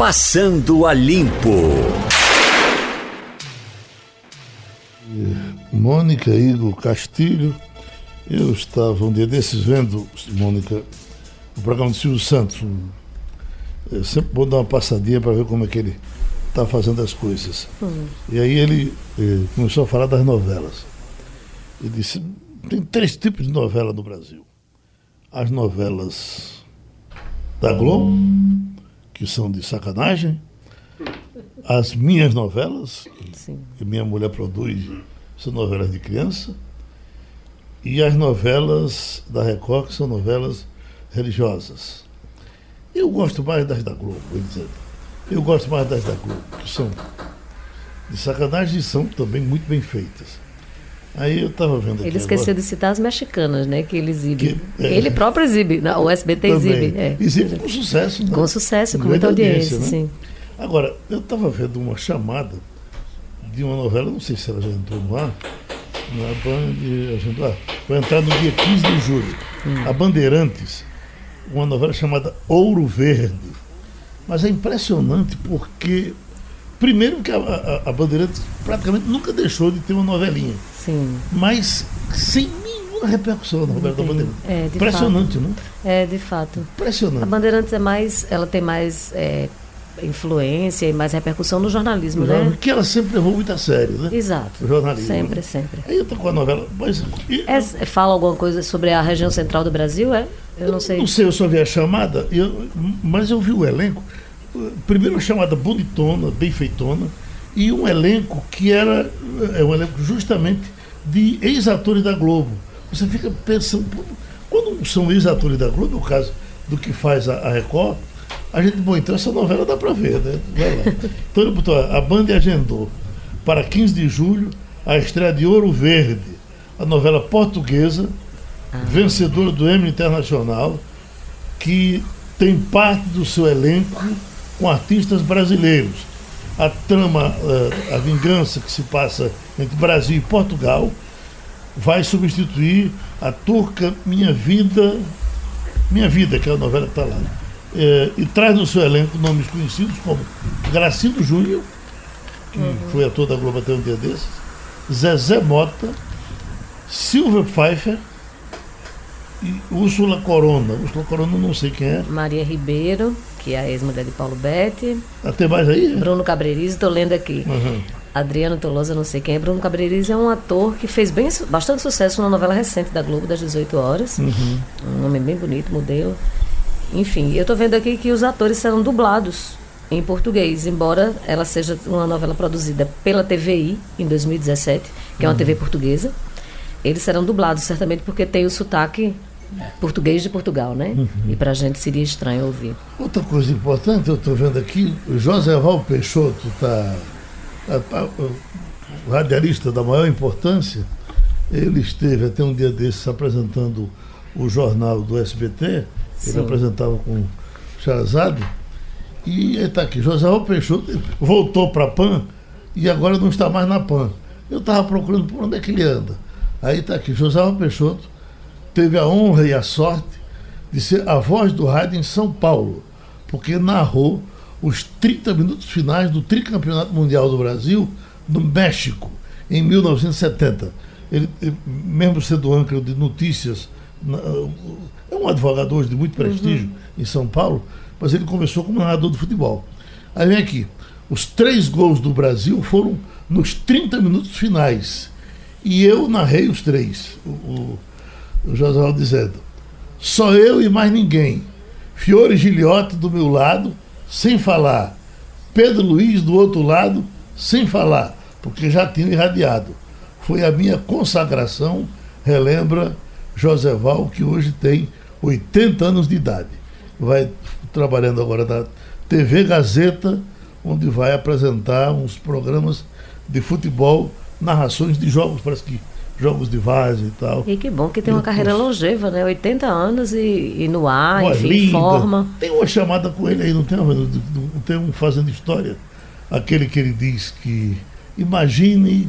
Passando a Limpo. Mônica Igor Castilho, eu estava um dia desses vendo, Mônica, o programa de Silvio Santos. Eu sempre vou dar uma passadinha para ver como é que ele está fazendo as coisas. Uhum. E aí ele eh, começou a falar das novelas. E disse: tem três tipos de novela no Brasil. As novelas da Globo, que são de sacanagem, as minhas novelas, Sim. que minha mulher produz, são novelas de criança, e as novelas da Record, que são novelas religiosas. Eu gosto mais das da Globo, vou dizer. Eu gosto mais das da Globo, que são de sacanagem e são também muito bem feitas. Aí eu estava vendo. Ele esqueceu agora, de citar as mexicanas, né? Que ele exibe. Que, é, ele próprio exibe, o SBT também. exibe. É. Exibe com sucesso. Né? Com sucesso, com muita audiência, audiência né? sim. Agora, eu estava vendo uma chamada de uma novela, não sei se ela já entrou no ar, na Band, ah, vai entrar no dia 15 de julho. Hum. A Bandeirantes, uma novela chamada Ouro Verde. Mas é impressionante porque, primeiro que a, a, a Bandeirantes praticamente nunca deixou de ter uma novelinha. Sim. Mas sem nenhuma repercussão na da Bandeirantes. É, Impressionante, fato. não? É, de fato. Impressionante. A Bandeirantes é mais, ela tem mais é, influência e mais repercussão no jornalismo, né? Que ela sempre levou muito a sério, né? Exato. O jornalismo. Sempre, né? sempre. Aí eu tô com a novela. Mas, e, é, fala alguma coisa sobre a região central do Brasil, é? Eu, eu não sei. Não sei, eu só vi a chamada, eu, mas eu vi o elenco. Primeiro uma chamada bonitona, bem feitona, e um elenco que era é um elenco justamente de ex-atores da Globo. Você fica pensando, quando são ex-atores da Globo, é o caso do que faz a, a Record, a gente, bom, então essa novela dá para ver, né? Vai lá. Então ele botou, a Band agendou para 15 de julho a estreia de Ouro Verde, a novela portuguesa, ah. vencedora do Emmy Internacional, que tem parte do seu elenco com artistas brasileiros. A trama, eh, a vingança que se passa entre Brasil e Portugal, vai substituir a turca Minha Vida, Minha Vida, que é a novela que está lá é, e traz no seu elenco nomes conhecidos como Gracindo Júnior, que uhum. foi ator da Globo até um dia desses, Zezé Mota, Silvia Pfeiffer e Úrsula Corona. Úrsula Corona não sei quem é. Maria Ribeiro, que é a ex-mulher de Paulo Betti. Até mais aí? Bruno Cabreiriz, estou lendo aqui. Uhum. Adriano Tolosa, não sei quem é. Bruno Cabreiriz é um ator que fez bem, bastante sucesso numa novela recente da Globo, das 18 horas. Uhum. Um homem bem bonito, modelo. Enfim, eu estou vendo aqui que os atores serão dublados em português, embora ela seja uma novela produzida pela TVI em 2017, que é uma uhum. TV portuguesa. Eles serão dublados, certamente, porque tem o sotaque português de Portugal, né? Uhum. E para a gente seria estranho ouvir. Outra coisa importante, eu estou vendo aqui, o José Val Peixoto está o radialista da maior importância. Ele esteve até um dia desses apresentando o jornal do SBT ele Sim. apresentava com Charazade. E ele está aqui. José Raul Peixoto voltou para a PAN e agora não está mais na PAN. Eu estava procurando por onde é que ele anda. Aí está aqui. José Raul Peixoto teve a honra e a sorte de ser a voz do rádio em São Paulo, porque narrou os 30 minutos finais do tricampeonato mundial do Brasil no México, em 1970. Ele, mesmo sendo âncora de notícias é um advogado hoje de muito prestígio uhum. em São Paulo, mas ele começou como narrador de futebol. Aí vem aqui, os três gols do Brasil foram nos 30 minutos finais. E eu narrei os três. O, o, o José dizendo, só eu e mais ninguém. Fiore Giliotti do meu lado, sem falar. Pedro Luiz do outro lado, sem falar, porque já tinha irradiado. Foi a minha consagração, relembra Joseval, que hoje tem 80 anos de idade. Vai trabalhando agora na TV Gazeta, onde vai apresentar uns programas de futebol, narrações de jogos, parece que jogos de várzea e tal. E que bom que tem uma carreira longeva, né? 80 anos e, e no ar, Pô, enfim, linda. forma. Tem uma chamada com ele aí, não tem, não tem um fazendo história. Aquele que ele diz que imagine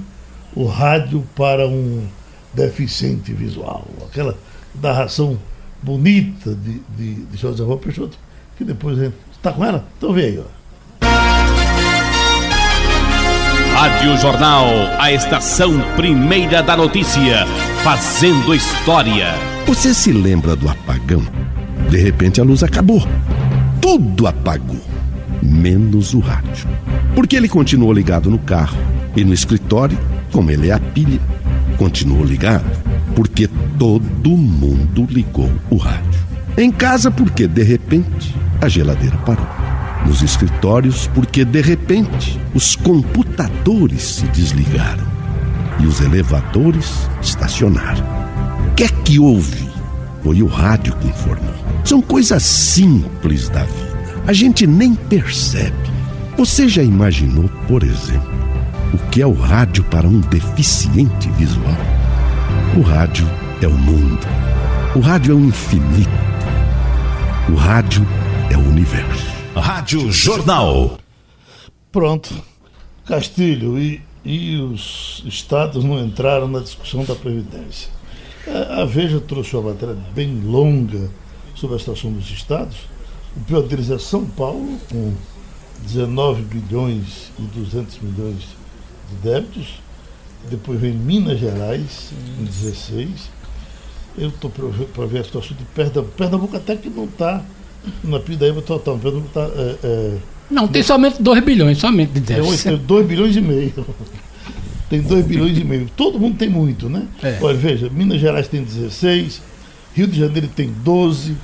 o rádio para um deficiente visual. Aquela narração bonita de, de, de José Rua Peixoto, que depois está com ela? Então vê aí, ó. Rádio Jornal, a estação primeira da notícia, fazendo história. Você se lembra do apagão? De repente a luz acabou. Tudo apagou, menos o rádio. Porque ele continuou ligado no carro e no escritório, como ele é a pilha, continuou ligado. Porque todo mundo ligou o rádio. Em casa, porque de repente a geladeira parou nos escritórios porque de repente os computadores se desligaram e os elevadores estacionaram. O que é que houve? Foi o rádio que informou. São coisas simples da vida. A gente nem percebe. Você já imaginou, por exemplo, o que é o rádio para um deficiente visual? O rádio é o mundo. O rádio é o infinito. O rádio é o universo. Rádio Jornal. Pronto. Castilho e, e os estados não entraram na discussão da Previdência. A Veja trouxe uma matéria bem longa sobre a situação dos estados. O pior deles é São Paulo, com 19 bilhões e 200 milhões de débitos. Depois vem Minas Gerais, em 16. Eu estou para ver a situação de Pernambuco. Pernambuco até que não está na Pidaíba total. Pernambuco está. É, é, não, tem somente 2 bilhões, somente de déficit. Tem 2 bilhões e meio. tem 2 bilhões e meio. Todo mundo tem muito, né? É. Olha, veja, Minas Gerais tem 16, Rio de Janeiro tem 12, uh,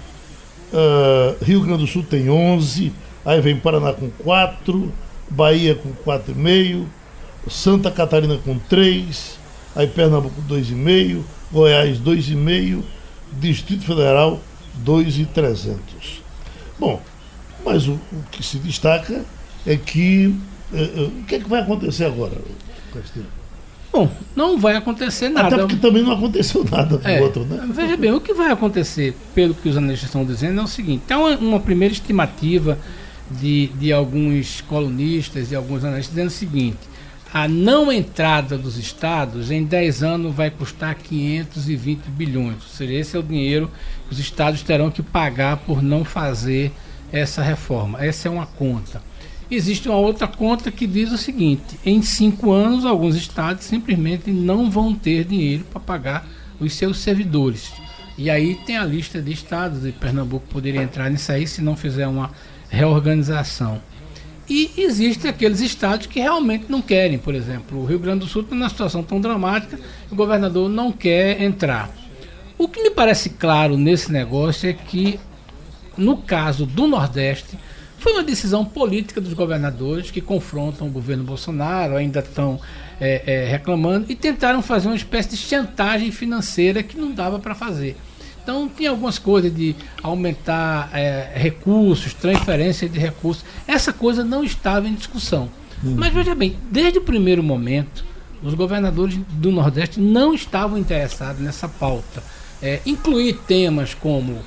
ah, Rio Grande do Sul tem 11, aí vem Paraná com 4, Bahia com 4,5, Santa Catarina com 3, aí Pernambuco 2,5, Goiás 2,5, Distrito Federal 2,300. Bom, mas o, o, que se destaca é que. É, é, o que é que vai acontecer agora, Castilho? Bom, não vai acontecer nada. Até porque também não aconteceu nada com é, o outro, né? Veja bem, o que vai acontecer, pelo que os analistas estão dizendo, é o seguinte: tem uma, uma primeira estimativa de, de alguns colunistas e alguns analistas dizendo o seguinte: a não entrada dos estados em 10 anos vai custar 520 bilhões. Ou seja, esse é o dinheiro que os estados terão que pagar por não fazer essa reforma. Essa é uma conta. Existe uma outra conta que diz o seguinte: em cinco anos, alguns estados simplesmente não vão ter dinheiro para pagar os seus servidores. E aí tem a lista de estados, e Pernambuco poderia entrar nisso aí se não fizer uma reorganização. E existem aqueles estados que realmente não querem, por exemplo, o Rio Grande do Sul está numa situação tão dramática, o governador não quer entrar. O que me parece claro nesse negócio é que, no caso do Nordeste, foi uma decisão política dos governadores que confrontam o governo Bolsonaro, ainda estão é, é, reclamando, e tentaram fazer uma espécie de chantagem financeira que não dava para fazer. Então tinha algumas coisas de aumentar é, recursos, transferência de recursos. Essa coisa não estava em discussão. Uhum. Mas veja bem, desde o primeiro momento, os governadores do Nordeste não estavam interessados nessa pauta. É, incluir temas como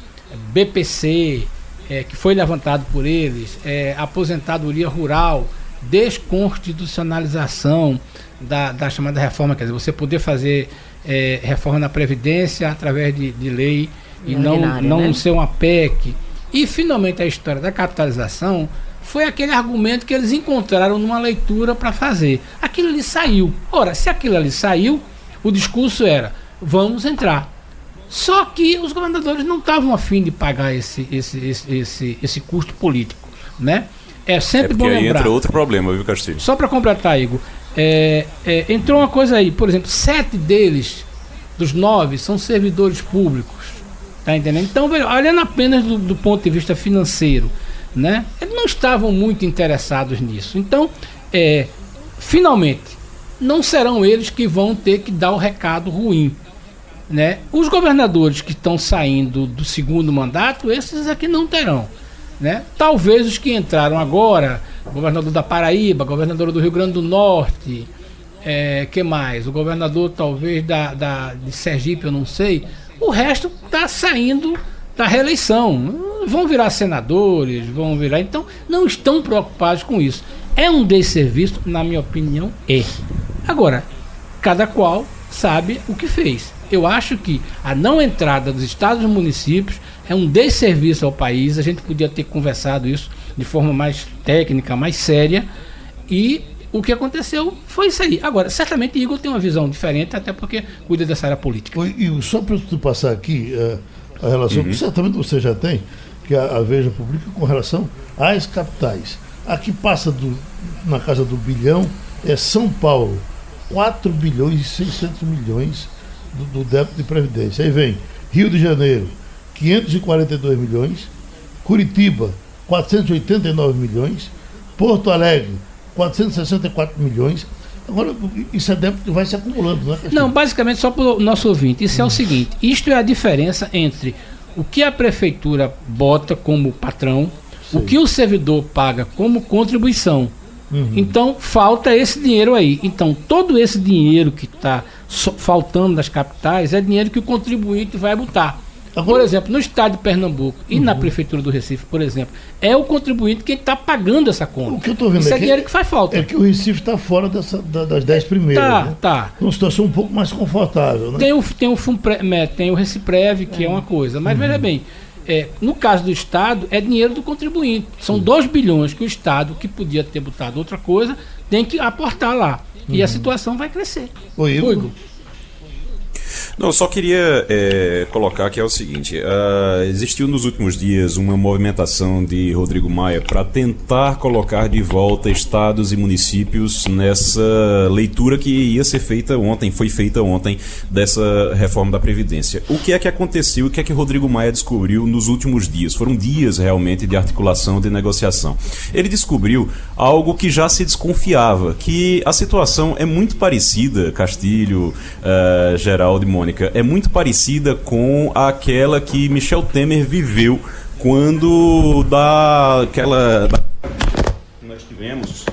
BPC, é, que foi levantado por eles, é, aposentadoria rural, desconstitucionalização da, da chamada reforma, quer dizer, você poder fazer é, reforma na Previdência através de, de lei e não, não né? ser uma PEC. E finalmente a história da capitalização foi aquele argumento que eles encontraram numa leitura para fazer. Aquilo ali saiu. Ora, se aquilo ali saiu, o discurso era: vamos entrar. Só que os governadores não estavam afim de pagar esse, esse, esse, esse, esse custo político. Né? É sempre é bom lembrar. aí entra outro problema, viu, Castilho? Só para completar, Igor. É, é, entrou uma coisa aí, por exemplo, sete deles, dos nove, são servidores públicos. Tá entendendo? Então, olhando apenas do, do ponto de vista financeiro, né? Eles não estavam muito interessados nisso. Então, é, finalmente, não serão eles que vão ter que dar o recado ruim. Né? Os governadores que estão saindo do segundo mandato, esses aqui não terão. Né? Talvez os que entraram agora, governador da Paraíba, governador do Rio Grande do Norte, é, que mais? O governador talvez da, da, de Sergipe, eu não sei. O resto está saindo da reeleição. Vão virar senadores, vão virar. Então, não estão preocupados com isso. É um desserviço, na minha opinião, é. Agora, cada qual sabe o que fez. Eu acho que a não entrada dos estados e municípios é um desserviço ao país. A gente podia ter conversado isso de forma mais técnica, mais séria. E o que aconteceu foi isso aí. Agora, certamente Igor tem uma visão diferente, até porque cuida dessa área política. E só para tu passar aqui uh, a relação, uhum. que certamente você já tem, que a, a Veja publica com relação às capitais. Aqui passa do, na casa do bilhão é São Paulo, 4 bilhões e 600 milhões do, do débito de previdência. Aí vem Rio de Janeiro, 542 milhões, Curitiba, 489 milhões, Porto Alegre, 464 milhões. Agora, isso é débito que vai se acumulando, não é? Não, basicamente, só para o nosso ouvinte, isso hum. é o seguinte: isto é a diferença entre o que a prefeitura bota como patrão, Sim. o que o servidor paga como contribuição. Uhum. Então, falta esse dinheiro aí. Então, todo esse dinheiro que está faltando nas capitais é dinheiro que o contribuinte vai botar. Por exemplo, no estado de Pernambuco e uhum. na prefeitura do Recife, por exemplo, é o contribuinte quem está pagando essa conta. O que eu estou vendo Isso é, é dinheiro que faz falta. É que o Recife está fora dessa, da, das dez primeiras. Tá, né? tá. Uma situação um pouco mais confortável. Né? Tem o, tem o, Fumpre, tem o Reciprev, que é. é uma coisa. Mas uhum. veja bem, é, no caso do Estado, é dinheiro do contribuinte. São 2 bilhões que o Estado, que podia ter botado outra coisa, tem que aportar lá. Uhum. E a uhum. situação vai crescer. Oi, Igor. Não, eu só queria é, colocar que é o seguinte: uh, existiu nos últimos dias uma movimentação de Rodrigo Maia para tentar colocar de volta estados e municípios nessa leitura que ia ser feita ontem, foi feita ontem, dessa reforma da Previdência. O que é que aconteceu? O que é que Rodrigo Maia descobriu nos últimos dias? Foram dias realmente de articulação, de negociação. Ele descobriu algo que já se desconfiava, que a situação é muito parecida, Castilho, uh, Geraldo e Mônica, é muito parecida com aquela que Michel Temer viveu quando da aquela da, nós tivemos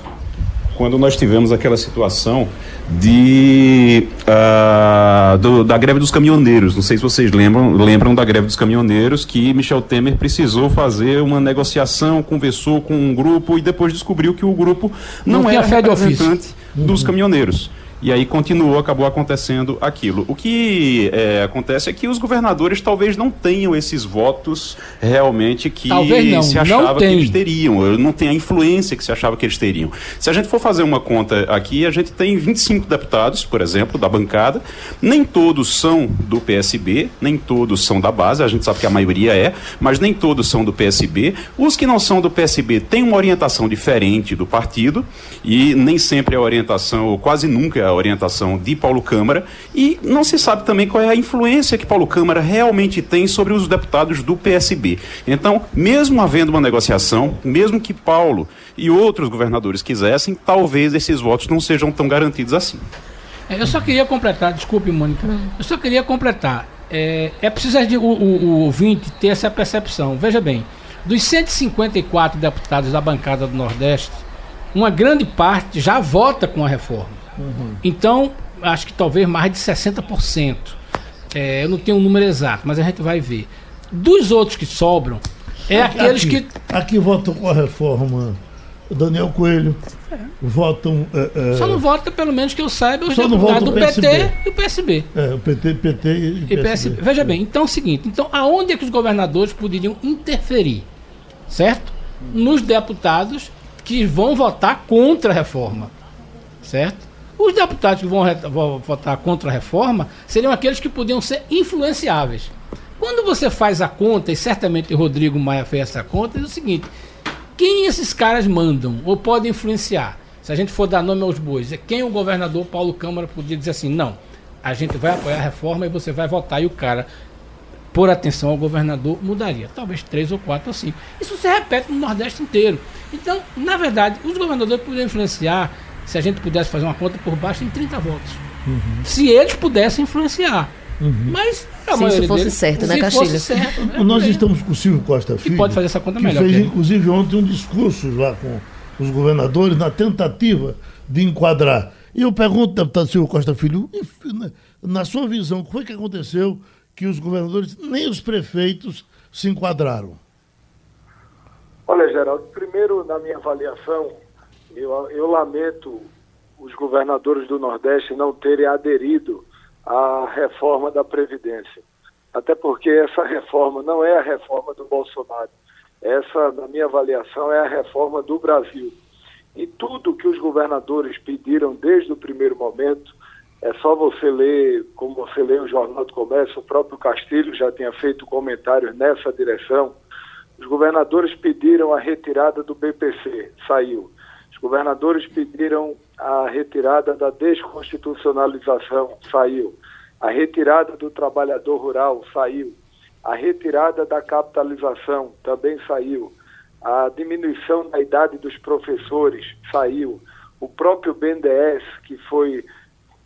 quando nós tivemos aquela situação de uh, do, da greve dos caminhoneiros. Não sei se vocês lembram, lembram da greve dos caminhoneiros que Michel Temer precisou fazer uma negociação, conversou com um grupo e depois descobriu que o grupo não, não era representante dos uhum. caminhoneiros. E aí continuou, acabou acontecendo aquilo. O que é, acontece é que os governadores talvez não tenham esses votos realmente que não, se achava que eles teriam. Não tem a influência que se achava que eles teriam. Se a gente for fazer uma conta aqui, a gente tem 25 deputados, por exemplo, da bancada. Nem todos são do PSB, nem todos são da base, a gente sabe que a maioria é, mas nem todos são do PSB. Os que não são do PSB têm uma orientação diferente do partido e nem sempre a orientação, ou quase nunca a orientação de Paulo Câmara, e não se sabe também qual é a influência que Paulo Câmara realmente tem sobre os deputados do PSB. Então, mesmo havendo uma negociação, mesmo que Paulo e outros governadores quisessem, talvez esses votos não sejam tão garantidos assim. É, eu só queria completar, desculpe, Mônica, eu só queria completar. É, é preciso de, o, o, o ouvinte ter essa percepção. Veja bem, dos 154 deputados da bancada do Nordeste, uma grande parte já vota com a reforma. Uhum. Então, acho que talvez mais de 60%. É, eu não tenho o um número exato, mas a gente vai ver. Dos outros que sobram, é aqui, aqueles que. Aqui votam com a reforma. Daniel Coelho. É. Votam. É, é, Só não vota, pelo menos que eu saiba, os deputados do PT e o PSB. É, o PT, PT e, e PSB. PSB. Veja bem, então é o seguinte: então, aonde é que os governadores poderiam interferir? Certo? Nos deputados que vão votar contra a reforma. Certo? Os deputados que vão, votar contra a reforma seriam aqueles que podiam ser influenciáveis. Quando você faz a conta, e certamente o Rodrigo Maia fez essa conta, é o seguinte: quem esses caras mandam ou podem influenciar? Se a gente for dar nome aos bois, é quem o governador Paulo Câmara podia dizer assim: não, a gente vai apoiar a reforma e você vai votar, e o cara, por atenção ao governador, mudaria. Talvez três ou quatro ou cinco. Isso se repete no Nordeste inteiro. Então, na verdade, os governadores poderiam influenciar se a gente pudesse fazer uma conta por baixo, em 30 votos. Uhum. Se eles pudessem influenciar. Uhum. Mas a se isso fosse deles, certo, né, Castilho? Certo, né? Nós estamos com o Silvio Costa Filho. Que pode fazer essa conta que melhor. fez, inclusive, ontem um discurso lá com os governadores na tentativa de enquadrar. E eu pergunto, deputado Silvio Costa Filho, na sua visão, o que foi que aconteceu que os governadores, nem os prefeitos, se enquadraram? Olha, Geraldo, primeiro, na minha avaliação, eu, eu lamento os governadores do Nordeste não terem aderido à reforma da Previdência. Até porque essa reforma não é a reforma do Bolsonaro. Essa, na minha avaliação, é a reforma do Brasil. E tudo que os governadores pediram desde o primeiro momento, é só você ler, como você lê o Jornal do Comércio, o próprio Castilho já tinha feito comentários nessa direção. Os governadores pediram a retirada do BPC, saiu. Os governadores pediram a retirada da desconstitucionalização, saiu. A retirada do trabalhador rural, saiu. A retirada da capitalização, também saiu. A diminuição da idade dos professores, saiu. O próprio BNDES, que foi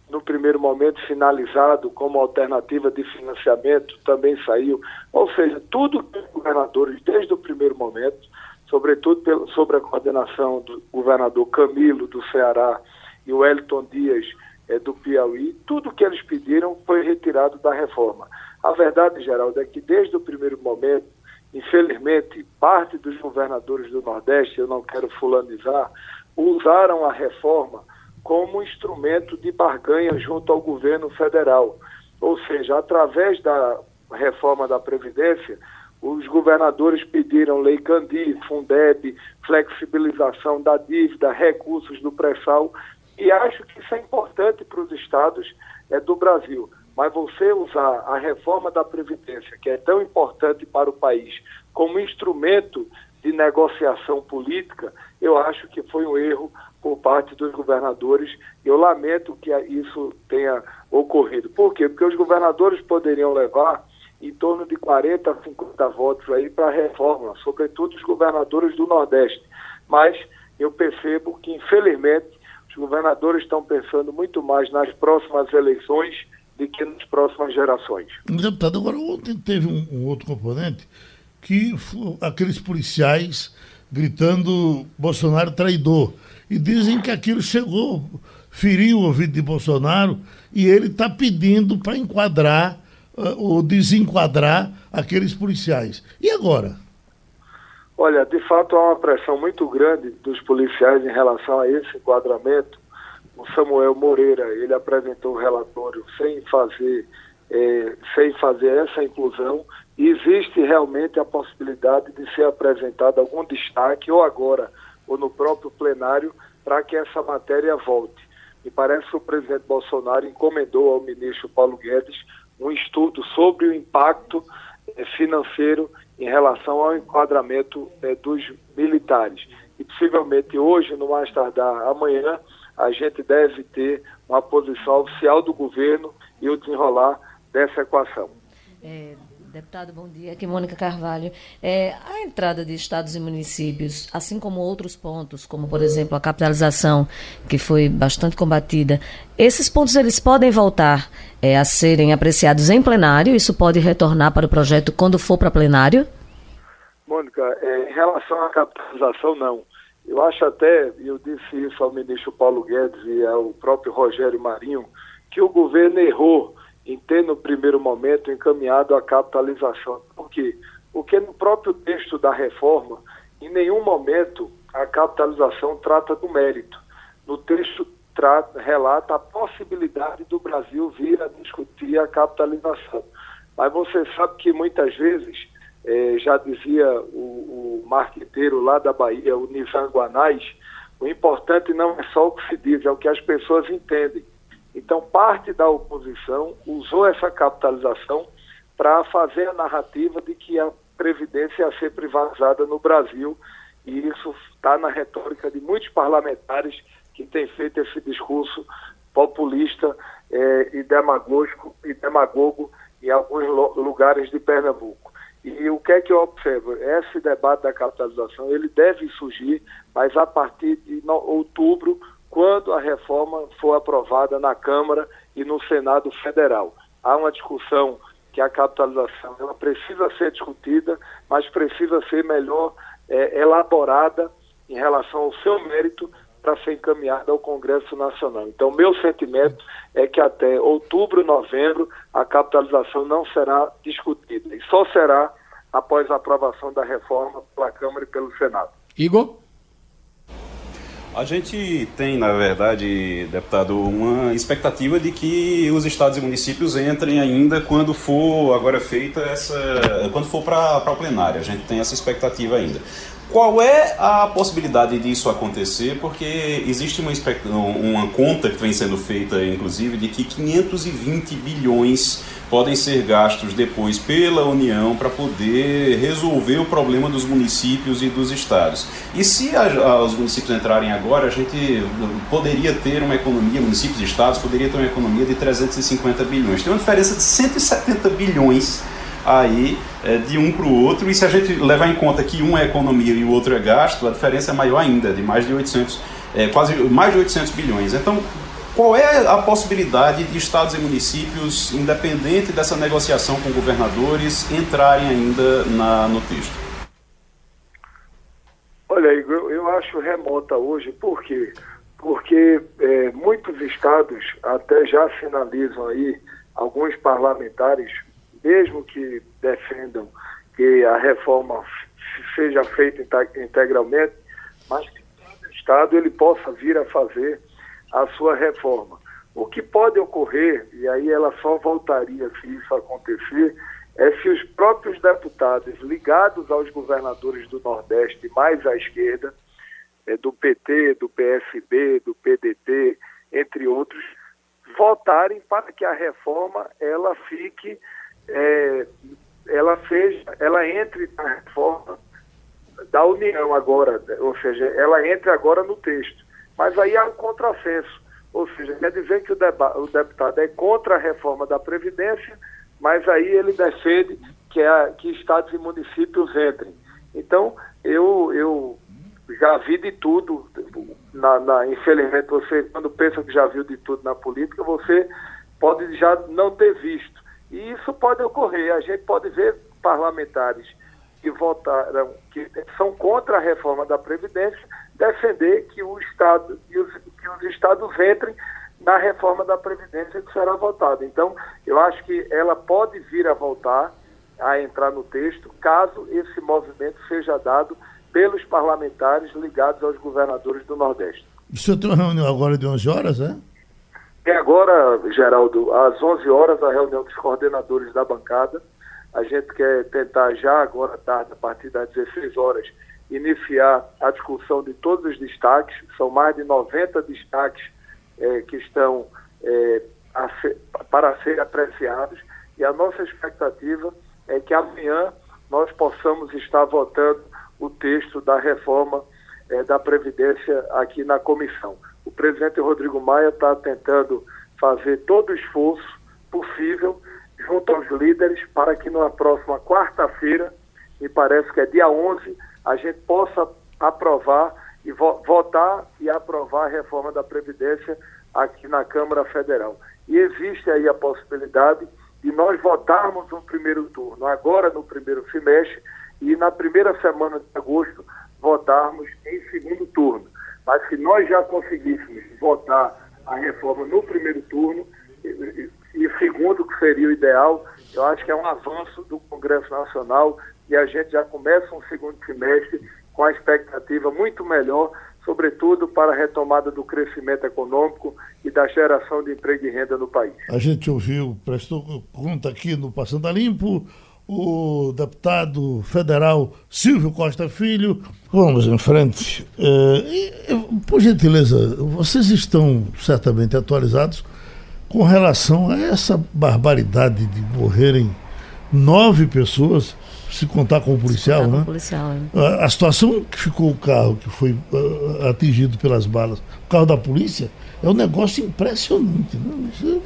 no primeiro momento finalizado como alternativa de financiamento, também saiu. Ou seja, tudo que os governadores, desde o primeiro momento, sobretudo pelo, sobre a coordenação do governador Camilo, do Ceará, e o Elton Dias, é, do Piauí, tudo que eles pediram foi retirado da reforma. A verdade, Geraldo, é que desde o primeiro momento, infelizmente, parte dos governadores do Nordeste, eu não quero fulanizar, usaram a reforma como instrumento de barganha junto ao governo federal. Ou seja, através da reforma da Previdência, os governadores pediram lei Candi, Fundeb, flexibilização da dívida, recursos do pré-sal, e acho que isso é importante para os estados é, do Brasil. Mas você usar a reforma da Previdência, que é tão importante para o país, como instrumento de negociação política, eu acho que foi um erro por parte dos governadores. Eu lamento que isso tenha ocorrido. Por quê? Porque os governadores poderiam levar em torno de 40 a 50 votos aí para a reforma, sobretudo os governadores do Nordeste. Mas eu percebo que, infelizmente, os governadores estão pensando muito mais nas próximas eleições do que nas próximas gerações. Deputado, agora ontem teve um, um outro componente que aqueles policiais gritando Bolsonaro traidor. E dizem que aquilo chegou, feriu o ouvido de Bolsonaro e ele está pedindo para enquadrar uh, ou desenquadrar aqueles policiais. E agora? Olha, de fato há uma pressão muito grande dos policiais em relação a esse enquadramento. O Samuel Moreira, ele apresentou o relatório sem fazer, é, sem fazer essa inclusão. E existe realmente a possibilidade de ser apresentado algum destaque, ou agora ou no próprio plenário para que essa matéria volte. Me parece que o presidente Bolsonaro encomendou ao ministro Paulo Guedes um estudo sobre o impacto eh, financeiro em relação ao enquadramento eh, dos militares. E possivelmente hoje, no mais tardar amanhã, a gente deve ter uma posição oficial do governo e o desenrolar dessa equação. É, Deputado, bom dia. Aqui Mônica Carvalho. É, a entrada de estados e municípios, assim como outros pontos, como por exemplo a capitalização, que foi bastante combatida, esses pontos eles podem voltar é, a serem apreciados em plenário? Isso pode retornar para o projeto quando for para plenário? Mônica, é, em relação à capitalização, não. Eu acho até, eu disse isso ao ministro Paulo Guedes e ao próprio Rogério Marinho, que o governo errou em ter no primeiro momento encaminhado a capitalização. Por quê? Porque no próprio texto da reforma, em nenhum momento a capitalização trata do mérito. No texto trata, relata a possibilidade do Brasil vir a discutir a capitalização. Mas você sabe que muitas vezes, eh, já dizia o, o marqueteiro lá da Bahia, o Nizam Guanais, o importante não é só o que se diz, é o que as pessoas entendem. Então, parte da oposição usou essa capitalização para fazer a narrativa de que a Previdência ia ser privatizada no Brasil, e isso está na retórica de muitos parlamentares que têm feito esse discurso populista eh, e, demagógico, e demagogo em alguns lugares de Pernambuco. E o que é que eu observo? Esse debate da capitalização ele deve surgir, mas a partir de outubro quando a reforma for aprovada na Câmara e no Senado Federal. Há uma discussão que a capitalização ela precisa ser discutida, mas precisa ser melhor é, elaborada em relação ao seu mérito para ser encaminhada ao Congresso Nacional. Então, meu sentimento é que até outubro, novembro, a capitalização não será discutida e só será após a aprovação da reforma pela Câmara e pelo Senado. Igor? A gente tem, na verdade, deputado, uma expectativa de que os estados e municípios entrem ainda quando for agora feita essa. quando for para o plenário. A gente tem essa expectativa ainda. Qual é a possibilidade disso acontecer? Porque existe uma, uma conta que vem sendo feita, inclusive, de que 520 bilhões podem ser gastos depois pela União para poder resolver o problema dos municípios e dos estados. E se a, a, os municípios entrarem agora, a gente poderia ter uma economia, municípios e estados poderia ter uma economia de 350 bilhões. Tem uma diferença de 170 bilhões aí é, de um para o outro, e se a gente levar em conta que um é economia e o outro é gasto, a diferença é maior ainda, de mais de 800, é, quase mais de 800 bilhões. Então, qual é a possibilidade de estados e municípios, independente dessa negociação com governadores, entrarem ainda na, no texto? Olha, Igor, eu acho remota hoje, por quê? Porque é, muitos estados até já sinalizam aí, alguns parlamentares, mesmo que defendam que a reforma seja feita integralmente, mas que cada estado ele possa vir a fazer a sua reforma. O que pode ocorrer, e aí ela só voltaria se isso acontecer, é se os próprios deputados ligados aos governadores do Nordeste mais à esquerda, é, do PT, do PSB, do PDT, entre outros, votarem para que a reforma ela fique, é, ela seja, ela entre na reforma da União agora, ou seja, ela entre agora no texto. Mas aí há um contrassenso, ou seja, quer dizer que o, o deputado é contra a reforma da Previdência, mas aí ele defende que, é, que estados e municípios entrem. Então, eu, eu já vi de tudo, na, na, infelizmente você, quando pensa que já viu de tudo na política, você pode já não ter visto. E isso pode ocorrer, a gente pode ver parlamentares que votaram, que são contra a reforma da Previdência, defender que o Estado e os, que os estados entrem na reforma da Previdência que será votada. Então, eu acho que ela pode vir a voltar a entrar no texto, caso esse movimento seja dado pelos parlamentares ligados aos governadores do Nordeste. O senhor tem uma reunião agora de 11 horas, é? É agora, Geraldo, às 11 horas, a reunião dos coordenadores da bancada. A gente quer tentar já agora à tarde, a partir das 16 horas, iniciar a discussão de todos os destaques, são mais de 90 destaques é, que estão é, ser, para serem apreciados, e a nossa expectativa é que amanhã nós possamos estar votando o texto da reforma é, da Previdência aqui na comissão. O presidente Rodrigo Maia está tentando fazer todo o esforço possível junto aos líderes para que na próxima quarta-feira, me parece que é dia 11, a gente possa aprovar e vo votar e aprovar a reforma da Previdência aqui na Câmara Federal. E existe aí a possibilidade de nós votarmos no primeiro turno, agora no primeiro semestre, e na primeira semana de agosto votarmos em segundo turno. Mas se nós já conseguíssemos votar a reforma no primeiro turno, e, segundo, que seria o ideal, eu acho que é um avanço do Congresso Nacional e a gente já começa um segundo semestre com a expectativa muito melhor, sobretudo para a retomada do crescimento econômico e da geração de emprego e renda no país. A gente ouviu, prestou conta aqui no Passando a Limpo, o deputado federal Silvio Costa Filho. Vamos em frente. É, por gentileza, vocês estão certamente atualizados com relação a essa barbaridade de morrerem nove pessoas se contar com o policial, né? policial, a, a, situação que ficou o carro que foi uh, atingido pelas balas, o carro da polícia, é um negócio impressionante. Né?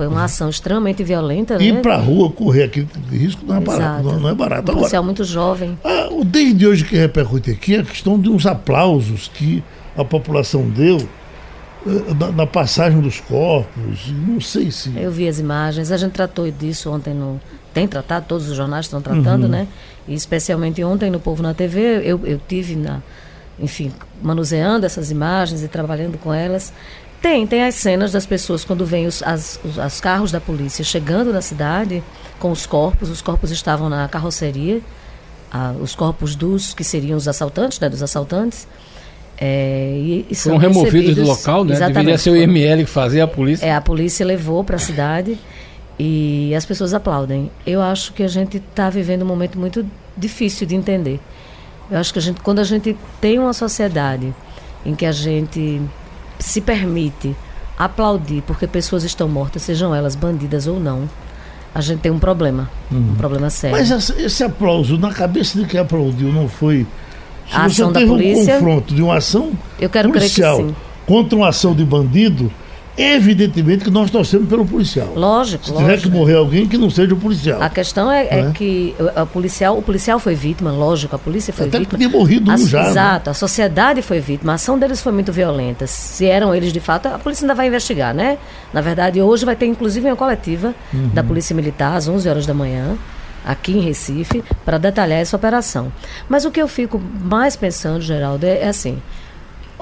Foi uma ação extremamente violenta, né? Ir para a rua, correr aquele risco não é barato. Não, não, é barato. Um policial muito jovem. Ah, o desde hoje que repercute aqui é a questão de uns aplausos que a população deu eh, na, na, passagem dos corpos, não sei se. Eu vi as imagens, a gente tratou disso ontem no, tem tratado, todos os jornais estão tratando, uhum. né? E especialmente ontem no Povo na TV, eu, eu tive na, enfim, manuseando essas imagens e trabalhando com elas. Tem, tem as cenas das pessoas quando vêm os, as, os, as carros da polícia chegando na cidade com os corpos. Os corpos estavam na carroceria, ah, os corpos dos que seriam os assaltantes, né? Dos assaltantes. É, e, e Foram removidos do local, né? Exatamente. Deveria ser o IML que fazia a polícia. É, a polícia levou para a cidade e as pessoas aplaudem. Eu acho que a gente está vivendo um momento muito difícil de entender. Eu acho que a gente, quando a gente tem uma sociedade em que a gente se permite aplaudir porque pessoas estão mortas, sejam elas bandidas ou não, a gente tem um problema. Um problema sério. Mas esse, aplauso, na cabeça de quem aplaudiu, não foi. Se A ação da polícia? um confronto de uma ação Eu quero crer que policial sim. contra uma ação de bandido, evidentemente que nós torcemos pelo policial. Lógico, Se tiver que lógico. morrer alguém que não seja o policial. A questão é, é Né? que o, a policial, o policial foi vítima, lógico, a polícia foi Até vítima. podia morrido um A- já, né? Exato, a sociedade foi vítima, a ação deles foi muito violenta. Se eram eles de fato, a polícia ainda vai investigar, né? Na verdade, hoje vai ter inclusive uma coletiva Uhum. da Polícia Militar às 11 horas da manhã, aqui em Recife, para detalhar essa operação. Mas o que eu fico mais pensando, Geraldo, é, é assim.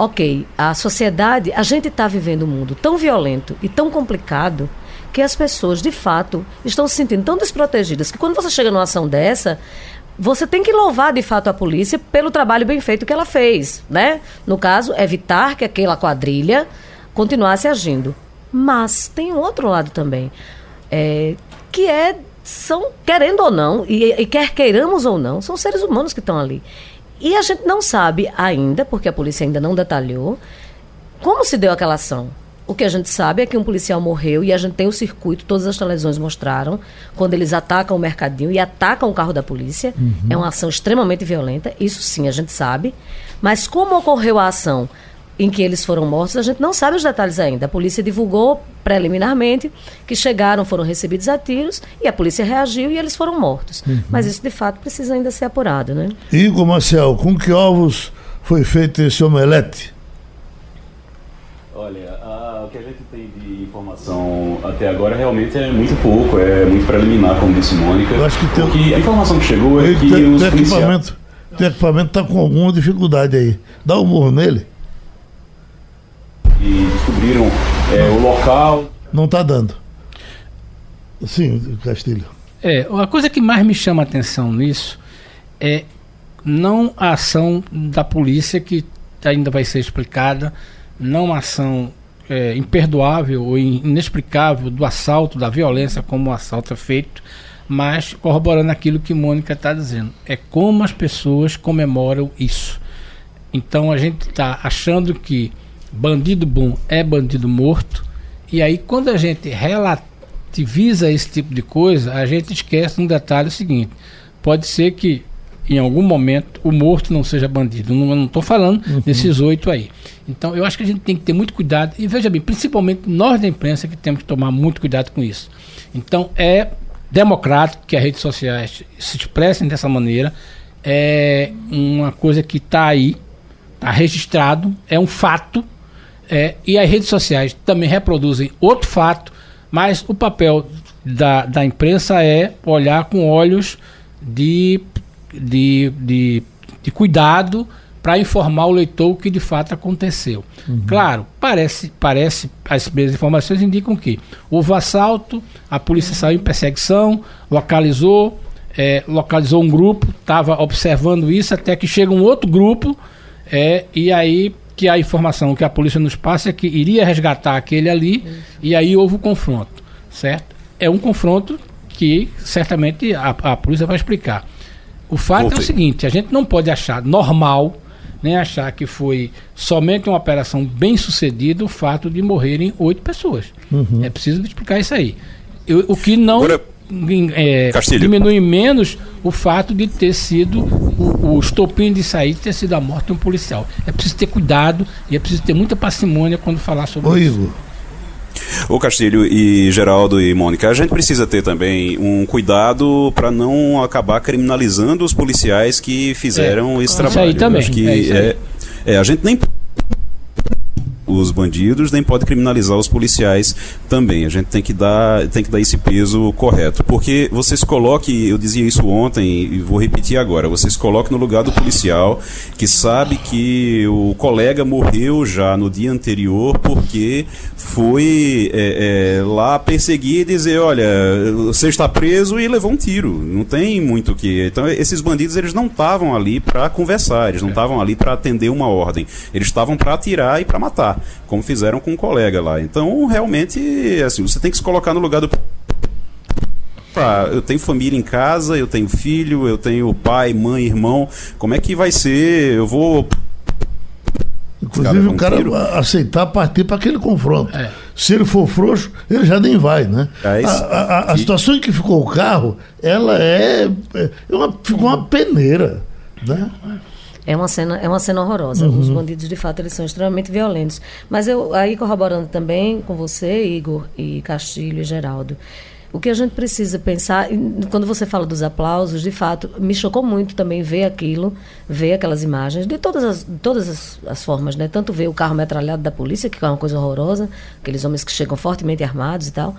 Ok, a sociedade, a gente está vivendo um mundo tão violento e tão complicado que as pessoas, de fato, estão se sentindo tão desprotegidas que quando você chega numa ação dessa, você tem que louvar de fato a polícia pelo trabalho bem feito que ela fez, né? No caso, evitar que aquela quadrilha continuasse agindo. Mas tem um outro lado também, é, que é são querendo ou não e, e quer queiramos ou não, são seres humanos que estão ali. E a gente não sabe ainda, porque a polícia ainda não detalhou, como se deu aquela ação. O que a gente sabe é que um policial morreu e a gente tem o circuito, todas as televisões mostraram, quando eles atacam o mercadinho e atacam o carro da polícia. É uma ação extremamente violenta, isso sim a gente sabe. Mas como ocorreu a ação em que eles foram mortos, a gente não sabe os detalhes ainda. A polícia divulgou preliminarmente que chegaram, foram recebidos a tiros e a polícia reagiu e eles foram mortos. Mas isso de fato precisa ainda ser apurado, né? Igor Marcel, com que ovos foi feito esse omelete? Olha, a- o que a gente tem de informação até agora realmente é muito pouco, é muito preliminar, como disse Mônica. Eu acho que tem- Porque a informação que chegou é Ele que tem, os tem policiais... equipamento, tem equipamento tá com alguma dificuldade aí. Dá um murro nele? E descobriram é, o local. Não tá dando. Sim, Castilho. É, a coisa que mais me chama a atenção nisso é não a ação da polícia que ainda vai ser explicada, não a ação é, imperdoável ou in- inexplicável do assalto, da violência como o assalto é feito, mas corroborando aquilo que Mônica está dizendo. É como as pessoas comemoram isso. Então a gente está achando que bandido bom é bandido morto, e aí quando a gente relativiza esse tipo de coisa, a gente esquece um detalhe seguinte: pode ser que em algum momento o morto não seja bandido. Não- Eu não estou falando desses oito aí. Então eu acho que a gente tem que ter muito cuidado, e veja bem, principalmente nós da imprensa que temos que tomar muito cuidado com isso. Então é democrático que as redes sociais se expressem dessa maneira. É uma coisa que está aí, está registrado, é um fato. É, e as redes sociais também reproduzem outro fato, mas o papel da, da imprensa é olhar com olhos de, de, de, de cuidado para informar o leitor o que de fato aconteceu. Claro, parece, parece, as primeiras informações indicam que houve assalto, a polícia saiu em perseguição, localizou, é, localizou um grupo, estava observando isso até que chega um outro grupo, é, e aí que a informação que a polícia nos passa é que iria resgatar aquele ali, e aí houve o confronto, certo? É um confronto que certamente a, a polícia vai explicar. O fato é o Voltei. seguinte, a gente não pode achar normal, nem achar que foi somente uma operação bem sucedida o fato de morrerem oito pessoas. É preciso explicar isso aí. Eu- o que não Agora, é, diminui menos o fato de ter sido o, o estopim de sair ter sido a morte de um policial. É preciso ter cuidado e é preciso ter muita parcimônia quando falar sobre Ô isso. Igor, O Castilho e Geraldo e Mônica, a gente precisa ter também um cuidado para não acabar criminalizando os policiais que fizeram esse Isso trabalho. aí também, acho que é isso aí. é, é, a gente nem os bandidos, nem pode criminalizar os policiais também. A gente tem que dar, tem que dar esse peso correto. Porque você se coloque, eu dizia isso ontem e vou repetir agora, você se coloque no lugar do policial que sabe que o colega morreu já no dia anterior porque foi é, é, lá perseguir e dizer, olha, você está preso e levou um tiro. Não tem muito o que. Então esses bandidos eles não estavam ali para conversar, eles não estavam ali para atender uma ordem. Eles estavam para atirar e para matar, como fizeram com um colega lá. Então realmente assim, você tem que se colocar no lugar do Pra, eu tenho família em casa, eu tenho filho, eu tenho pai, mãe, irmão. Como é que vai ser? Eu vou Inclusive cara, o cara tiro. aceitar partir para aquele confronto. É. Se ele for frouxo, ele já nem vai, né? É a, a, a, situação em que ficou o carro, ela é, é uma, ficou uma peneira, né? É uma cena, é uma cena horrorosa. Uhum. Os bandidos, de fato, eles são extremamente violentos. Mas eu, aí corroborando também com você, Igor, e Castilho e Geraldo, o que a gente precisa pensar, quando você fala dos aplausos, de fato, me chocou muito também ver aquilo, ver aquelas imagens, de todas as, todas as, as, formas, né? Tanto ver o carro metralhado da polícia, que é uma coisa horrorosa, aqueles homens que chegam fortemente armados e tal,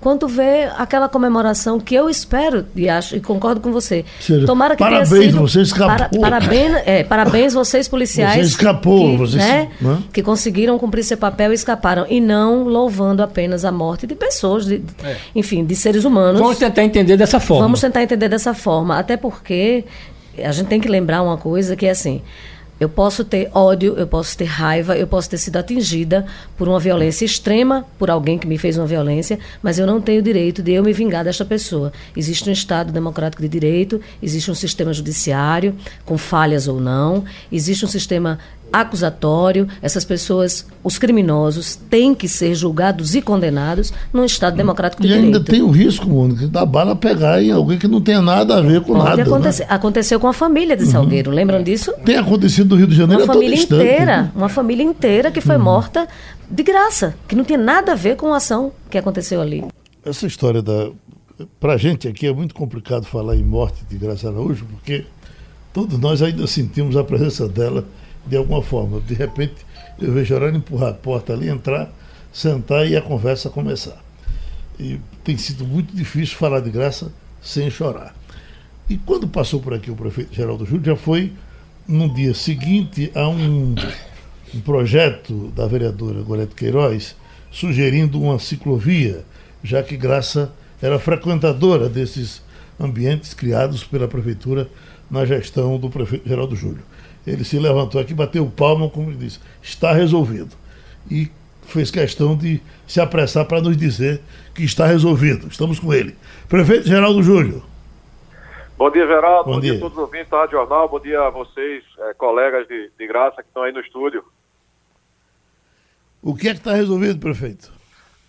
quanto ver aquela comemoração que eu espero e acho e concordo com você. Seja, Tomara que parabéns, tenha sido, você escapou. Para, parabéns, é, parabéns vocês policiais. Você escapou, que, você né, né? que conseguiram cumprir seu papel e escaparam e não louvando apenas a morte de pessoas, de, é. enfim, de seres humanos. Vamos tentar entender dessa forma. Vamos tentar entender dessa forma, até porque a gente tem que lembrar uma coisa que é assim. Eu posso ter ódio, eu posso ter raiva, eu posso ter sido atingida por uma violência extrema, por alguém que me fez uma violência, mas eu não tenho o direito de eu me vingar desta pessoa. Existe um Estado democrático de direito, existe um sistema judiciário, com falhas ou não, existe um sistema acusatório, essas pessoas, os criminosos, têm que ser julgados e condenados num Estado democrático de e direito. E ainda tem o risco, Mônica, da bala pegar em alguém que não tenha nada a ver com Pode nada. Acontecer. Né? Aconteceu com a família de Salgueiro, uhum. lembram disso? Tem acontecido no Rio de Janeiro uma família inteira, né? uma família inteira que foi uhum. morta de graça, que não tinha nada a ver com a ação que aconteceu ali. Essa história da para a gente aqui é muito complicado falar em morte de Graça Araújo, porque todos nós ainda sentimos a presença dela de alguma forma. De repente, eu vejo ela empurrar a porta ali, entrar, sentar e a conversa começar. E tem sido muito difícil falar de graça sem chorar. E quando passou por aqui o prefeito Geraldo Júlio, já foi no dia seguinte a um, um projeto da vereadora Gorete Queiroz sugerindo uma ciclovia, já que Graça era frequentadora desses ambientes criados pela prefeitura na gestão do prefeito Geraldo Júlio. Ele se levantou aqui, bateu palma, como ele disse, está resolvido. E fez questão de se apressar para nos dizer que está resolvido. Estamos com ele. Prefeito Geraldo Júlio. Bom dia, Geraldo. Bom, bom dia. dia. a todos os ouvintes da Rádio Jornal. Bom dia a vocês, é, colegas de, de graça que estão aí no estúdio. O que é que está resolvido, prefeito?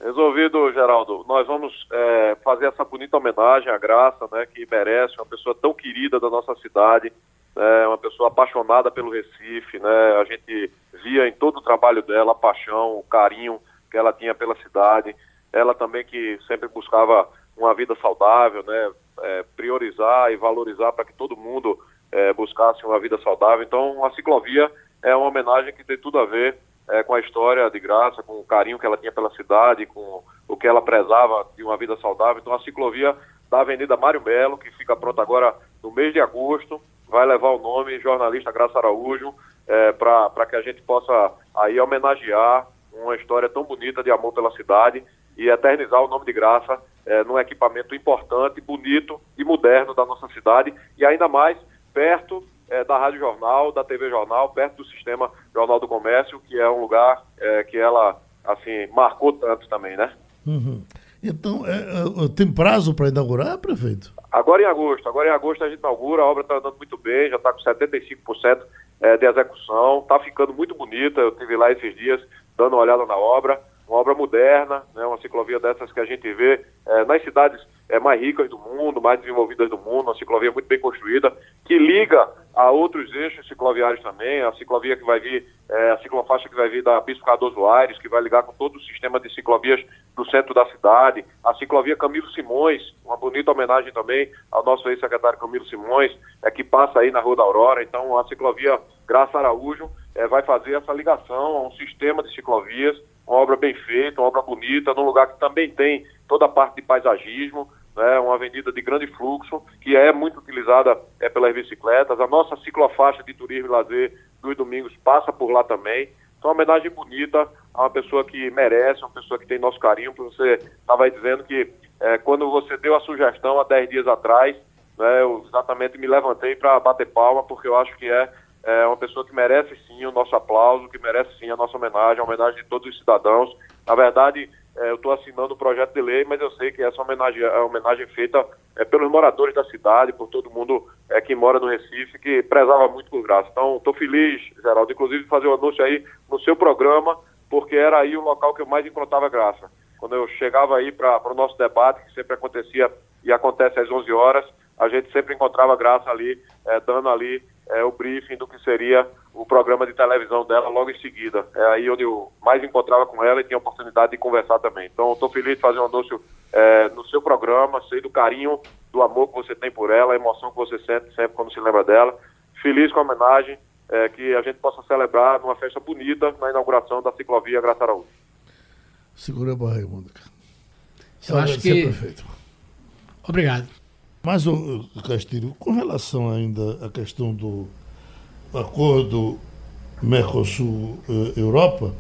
Resolvido, Geraldo. Nós vamos é, fazer essa bonita homenagem à Graça, né, que merece, uma pessoa tão querida da nossa cidade, é uma pessoa apaixonada pelo Recife, né? A gente via em todo o trabalho dela a paixão, o carinho que ela tinha pela cidade. Ela também que sempre buscava uma vida saudável, né? É, priorizar e valorizar para que todo mundo é, buscasse uma vida saudável. Então, a ciclovia é uma homenagem que tem tudo a ver é, com a história de Graça, com o carinho que ela tinha pela cidade, com o que ela prezava de uma vida saudável. Então, a ciclovia da Avenida Mário Melo, que fica pronta agora no mês de agosto, vai levar o nome jornalista Graça Araújo é, para que a gente possa aí homenagear uma história tão bonita de amor pela cidade e eternizar o nome de Graça é, num equipamento importante, bonito e moderno da nossa cidade e ainda mais perto é, da Rádio Jornal, da TV Jornal, perto do sistema Jornal do Comércio, que é um lugar é, que ela assim marcou tanto também, né? Uhum. Então, é, é tem prazo para inaugurar, prefeito? Agora em agosto. Agora em agosto a gente inaugura, a obra está andando muito bem, já está com 75% é, de execução, está ficando muito bonita. Eu estive lá esses dias dando uma olhada na obra. Uma obra moderna, né, uma ciclovia dessas que a gente vê é, nas cidades é, mais ricas do mundo, mais desenvolvidas do mundo, uma ciclovia muito bem construída, que liga a outros eixos cicloviários também, a ciclovia que vai vir, é, a ciclofaixa que vai vir da Bispo Cardoso Aires, que vai ligar com todo o sistema de ciclovias do centro da cidade, a ciclovia Camilo Simões, uma bonita homenagem também ao nosso ex-secretário Camilo Simões, é, que passa aí na Rua da Aurora, então a ciclovia Graça Araújo é, vai fazer essa ligação a um sistema de ciclovias, uma obra bem feita, uma obra bonita, num lugar que também tem toda a parte de paisagismo, né, uma avenida de grande fluxo, que é muito utilizada é, pelas bicicletas. A nossa ciclofaixa de turismo e lazer dos domingos passa por lá também. Então, uma homenagem bonita a uma pessoa que merece, uma pessoa que tem nosso carinho. Você estava dizendo que é, quando você deu a sugestão há 10 dias atrás, né, eu exatamente me levantei para bater palma, porque eu acho que é, é uma pessoa que merece sim o nosso aplauso, que merece sim a nossa homenagem, a homenagem de todos os cidadãos. Na verdade, eu estou assinando o projeto de lei, mas eu sei que essa homenagem é homenagem feita é, pelos moradores da cidade, por todo mundo é, que mora no Recife, que prezava muito por graça. Então, estou feliz, Geraldo, inclusive de fazer o um anúncio aí no seu programa, porque era aí o local que eu mais encontrava graça. Quando eu chegava aí para o nosso debate, que sempre acontecia e acontece às 11 horas, a gente sempre encontrava graça ali, é, dando ali é, o briefing do que seria o programa de televisão dela logo em seguida. É aí onde eu mais encontrava com ela e tinha a oportunidade de conversar também. Então, estou feliz de fazer um anúncio é, no seu programa, sei do carinho, do amor que você tem por ela, a emoção que você sente sempre quando se lembra dela. Feliz com a homenagem, é, que a gente possa celebrar numa festa bonita na inauguração da ciclovia Graça Araújo. Segura a barra Mônica. Eu acho que... Prefeito. Obrigado. Mas, Castilho, com relação ainda à questão do acordo Mercosul-Europa,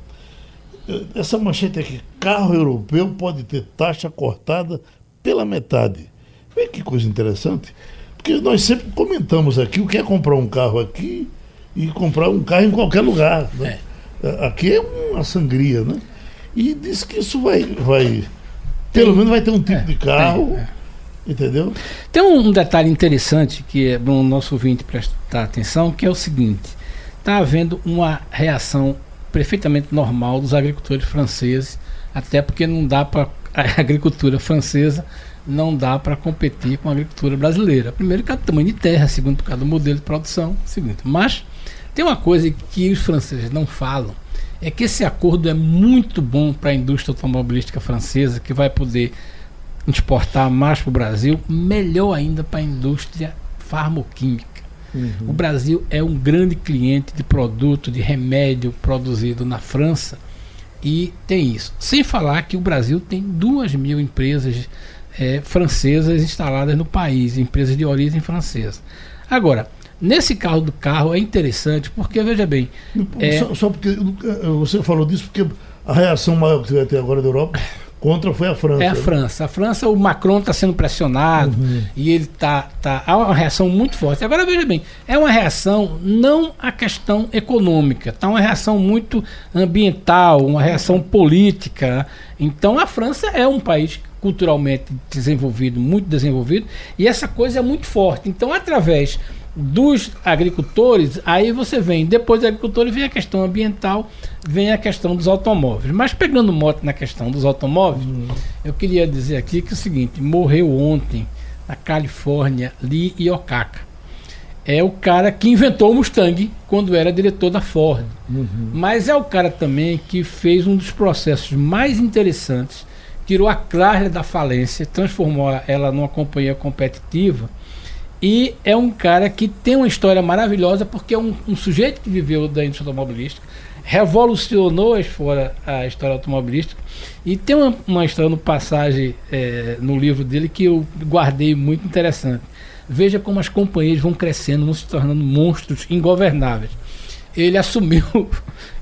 eh, essa manchete aqui, carro europeu pode ter taxa cortada pela metade. Vê que coisa interessante, porque nós sempre comentamos aqui o que é comprar um carro aqui e comprar um carro em qualquer lugar. Né? É. Aqui é uma sangria, né? E diz que isso vai, vai pelo menos vai ter um tipo é, de carro. É. Entendeu? Tem um, detalhe interessante que é bom o nosso ouvinte prestar atenção, que é o seguinte: está havendo uma reação perfeitamente normal dos agricultores franceses, até porque não dá para a agricultura francesa não dá para competir com a agricultura brasileira. Primeiro, cada tamanho de terra, segundo, cada modelo de produção, segundo. Mas tem uma coisa que os franceses não falam, é que esse acordo é muito bom para a indústria automobilística francesa, que vai poder exportar mais para o Brasil, melhor ainda para a indústria farmoquímica. Uhum. O Brasil é um grande cliente de produto, de remédio produzido na França e tem isso. Sem falar que o Brasil tem duas mil empresas é, francesas instaladas no país, empresas de origem francesa. Agora, nesse carro do carro é interessante porque, veja bem. É, só, só porque você falou disso, porque a reação maior que vai ter agora da Europa Contra foi a França. É a França. A França, o Macron está sendo pressionado uhum. e ele está. Tá, há uma reação muito forte. Agora veja bem, é uma reação não a questão econômica, está uma reação muito ambiental, uma reação política. Então a França é um país culturalmente desenvolvido, muito desenvolvido, e essa coisa é muito forte. Então, através dos agricultores, aí você vem, depois dos agricultores vem a questão ambiental, vem a questão dos automóveis. Mas pegando moto na questão dos automóveis, uhum. eu queria dizer aqui que é o seguinte, morreu ontem na Califórnia Lee Iokaka. É o cara que inventou o Mustang quando era diretor da Ford. Uhum. Mas é o cara também que fez um dos processos mais interessantes, tirou a Chrysler da falência, transformou ela numa companhia competitiva e é um cara que tem uma história maravilhosa, porque é um, um sujeito que viveu da indústria automobilística, revolucionou fora a história automobilística. E tem uma, uma história no passagem é, no livro dele que eu guardei muito interessante. Veja como as companhias vão crescendo, vão se tornando monstros ingovernáveis. Ele assumiu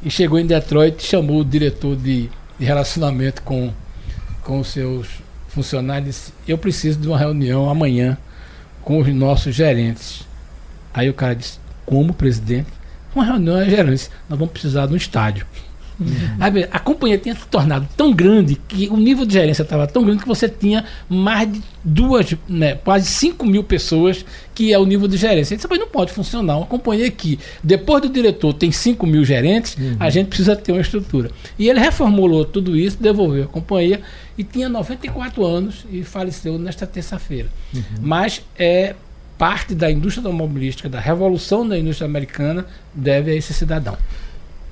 e chegou em Detroit, chamou o diretor de, de relacionamento com, com os seus funcionários e disse: Eu preciso de uma reunião amanhã com os nossos gerentes. Aí o cara disse, como presidente? Uma reunião é gerente, nós vamos precisar de um estádio. Uhum. A companhia tinha se tornado tão grande que o nível de gerência estava tão grande que você tinha mais de duas, né, quase 5 mil pessoas, que é o nível de gerência. Isso não pode funcionar. Uma companhia que, depois do diretor, tem 5 mil gerentes, uhum. a gente precisa ter uma estrutura. E ele reformulou tudo isso, devolveu a companhia e tinha 94 anos e faleceu nesta terça-feira. Uhum. Mas é parte da indústria automobilística, da revolução da indústria americana, deve a esse cidadão.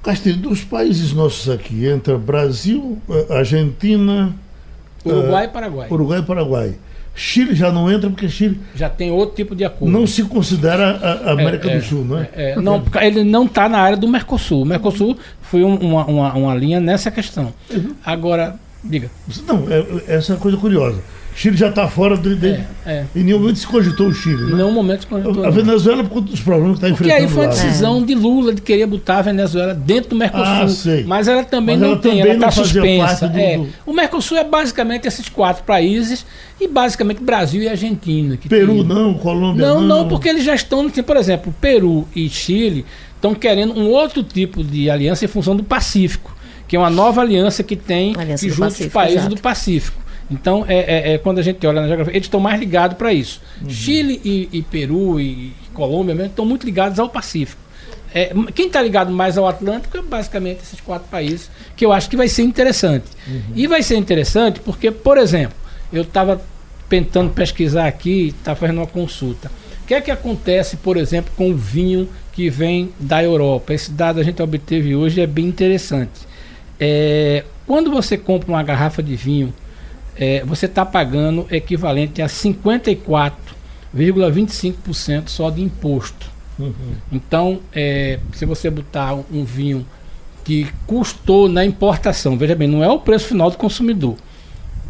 Castilho, dos países nossos aqui, entra Brasil, eh, Argentina. Uruguai e Paraguai. Uruguai e Paraguai. Chile já não entra porque Chile. Já tem outro tipo de acordo. Não se considera a, América é, é, do Sul, não é? é, é não, ele não está na área do Mercosul. O Mercosul foi um, uma, uma, uma, linha nessa questão. Uhum. Agora, diga. Não, é, essa é uma coisa curiosa. Chile já está fora de, de, é, é. Em nenhum momento se cogitou o Chile. Né? Em nenhum momento se cogitou. A Venezuela, por conta dos problemas que está enfrentando. Porque aí foi a decisão de Lula de querer botar a Venezuela dentro do Mercosul. Ah, sei. Mas ela também Mas não ela tem, também ela está suspensa. Do, é. do... O Mercosul é basicamente esses quatro países e basicamente Brasil e Argentina. Peru tem... não, Colômbia não. Não, não, porque eles já estão, assim, por exemplo, Peru e Chile estão querendo um outro tipo de aliança em função do Pacífico que é uma nova aliança que tem Aliança que do junta os Pacífico, países exato. do Pacífico. Então, é, é- é quando a gente olha na geografia, eles estão mais ligados para isso. Uhum. Chile e, e Peru e, Colômbia mesmo estão muito ligados ao Pacífico. É, quem está ligado mais ao Atlântico é basicamente esses quatro países, que eu acho que vai ser interessante. E vai ser interessante porque, por exemplo, eu estava tentando pesquisar aqui, estava fazendo uma consulta. O que é que acontece, por exemplo, com o vinho que vem da Europa? Esse dado a gente obteve hoje é bem interessante. É, quando você compra uma garrafa de vinho, é, você está pagando equivalente a 54,25% só de imposto. Então, é, se você botar um, um vinho que custou na importação, veja bem, não é o preço final do consumidor.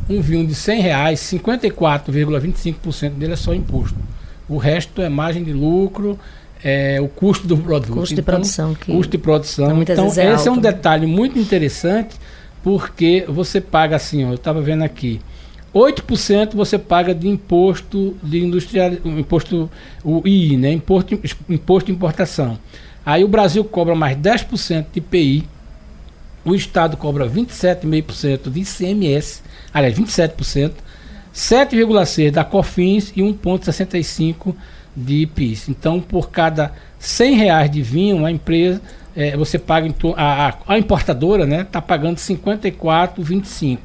Um vinho de 100 reais, 54,25% dele é só imposto. O resto é margem de lucro, é o custo do produto. Custo de Então, produção, que Custo de produção. Então, vezes é esse é um alto, né? detalhe muito interessante, porque você paga assim, ó, eu estava vendo aqui, 8% você paga de imposto de industrial, imposto o II, né? Imposto, imposto de importação. Aí o Brasil cobra mais 10% de IPI, o Estado cobra 27,5% de ICMS, aliás, 27%, 7,6% da COFINS e 1,65% de IPIS. Então, por cada 100 reais de vinho, a empresa, eh, você paga, a, a, a importadora está né, tá pagando 54,25%.